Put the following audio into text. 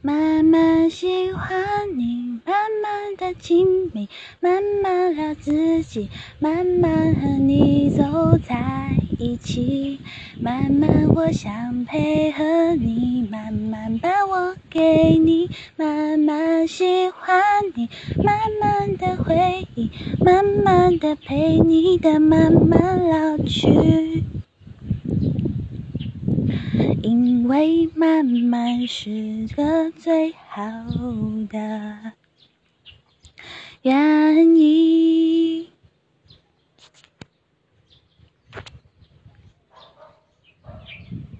慢慢喜欢你，慢慢的亲密，慢慢聊自己，慢慢和你走在一起，慢慢我想配合你，慢慢把我给你，慢慢喜欢你，慢慢的回忆，慢慢的陪你的慢慢老去。因为慢慢是个最好的愿。